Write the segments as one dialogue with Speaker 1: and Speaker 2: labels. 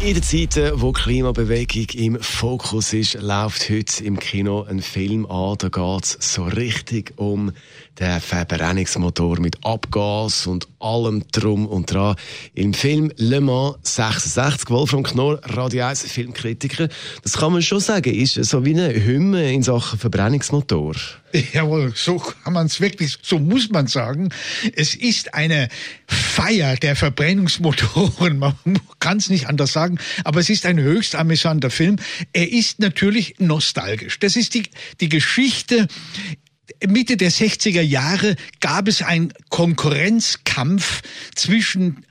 Speaker 1: In den Zeiten, wo Klimabewegung im Fokus ist, läuft heute im Kino ein Film an. Da geht es so richtig um den Verbrennungsmotor mit Abgas und allem drum und dran. Im Film Le Mans 66, Wolfram Knorr, Radio 1 Filmkritiker. Das kann man schon sagen, ist so wie eine Hymne in Sachen Verbrennungsmotor.
Speaker 2: Jawohl, so kann man es wirklich, so muss man sagen. Es ist eine Feier der Verbrennungsmotoren. Man kann es nicht anders sagen, aber es ist ein höchst amüsanter Film. Er ist natürlich nostalgisch. Das ist die, die Geschichte Mitte der 60er Jahre gab es einen Konkurrenzkampf zwischen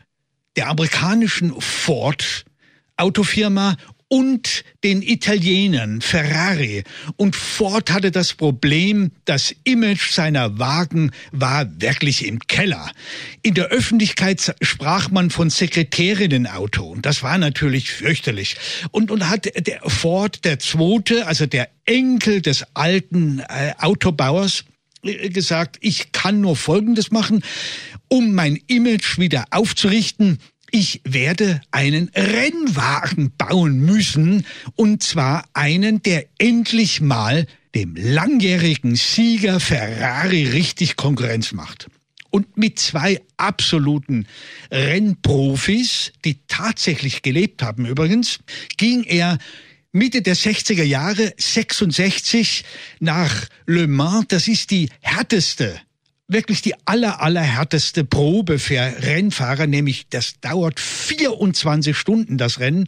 Speaker 2: der amerikanischen Ford Autofirma und den Italienern Ferrari. Und Ford hatte das Problem, das Image seiner Wagen war wirklich im Keller. In der Öffentlichkeit sprach man von Sekretärinnenauto. Und das war natürlich fürchterlich. Und, und hat der Ford, der Zweite, also der Enkel des alten äh, Autobauers, äh, gesagt, ich kann nur Folgendes machen, um mein Image wieder aufzurichten ich werde einen Rennwagen bauen müssen, und zwar einen, der endlich mal dem langjährigen Sieger Ferrari richtig Konkurrenz macht. Und mit zwei absoluten Rennprofis, die tatsächlich gelebt haben übrigens, ging er Mitte der 60er Jahre, 66, nach Le Mans. Das ist die härteste wirklich die aller, allerhärteste Probe für Rennfahrer, nämlich das dauert 24 Stunden, das Rennen,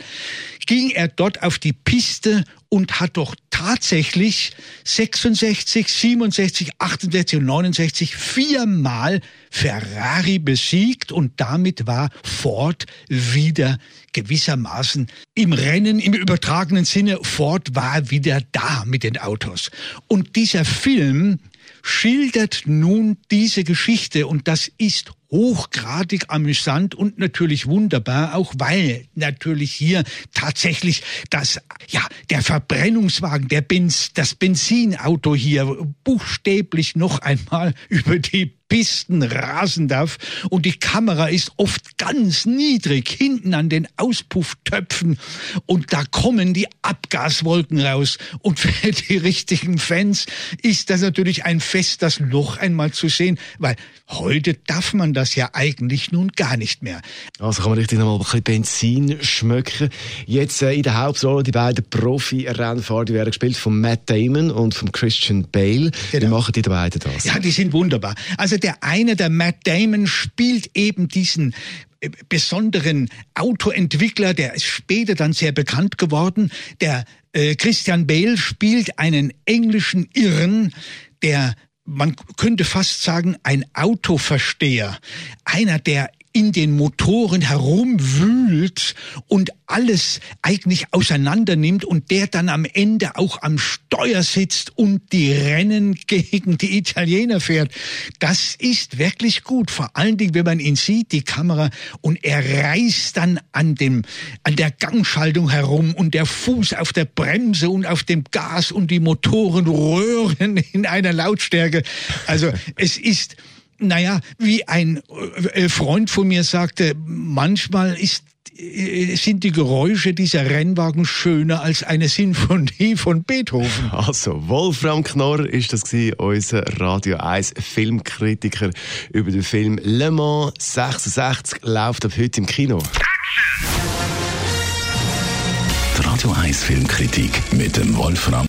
Speaker 2: ging er dort auf die Piste und hat doch tatsächlich 66, 67, 68 und 69 viermal Ferrari besiegt und damit war Ford wieder gewissermaßen im Rennen, im übertragenen Sinne, Ford war wieder da mit den Autos. Und dieser Film schildert nun diese Geschichte und das ist hochgradig amüsant und natürlich wunderbar, auch weil natürlich hier tatsächlich das, ja, der Verbrennungswagen, der Benz, das Benzinauto hier buchstäblich noch einmal über die Pisten rasen darf und die Kamera ist oft ganz niedrig hinten an den Auspufftöpfen und da kommen die Abgaswolken raus und für die richtigen Fans ist das natürlich ein Fest, das noch einmal zu sehen, weil heute darf man das ja eigentlich nun gar nicht mehr.
Speaker 1: Also kann man richtig noch mal ein bisschen Benzin schmücken. Jetzt äh, in der Hauptrolle die beiden Profi-Rennfahrer, die werden gespielt von Matt Damon und von Christian Bale. Genau. Wie machen die beiden das?
Speaker 2: Ja, die sind wunderbar. Also der eine, der Matt Damon, spielt eben diesen äh, besonderen Autoentwickler, der ist später dann sehr bekannt geworden. Der äh, Christian Bale spielt einen englischen Irren, der man könnte fast sagen, ein Autoversteher, einer, der in den Motoren herumwühlt und alles eigentlich auseinander nimmt und der dann am Ende auch am Steuer sitzt und die Rennen gegen die Italiener fährt. Das ist wirklich gut. Vor allen Dingen, wenn man ihn sieht, die Kamera, und er reißt dann an dem, an der Gangschaltung herum und der Fuß auf der Bremse und auf dem Gas und die Motoren röhren in einer Lautstärke. Also es ist, naja, wie ein äh, Freund von mir sagte, manchmal ist äh, sind die Geräusche dieser Rennwagen schöner als eine Sinfonie von Beethoven.
Speaker 1: Also, Wolfram Knorr ist das gewesen, unser Radio 1 Filmkritiker über den Film Le Mans 66 läuft ab heute im Kino.
Speaker 3: Die Radio 1 Filmkritik mit dem Wolfram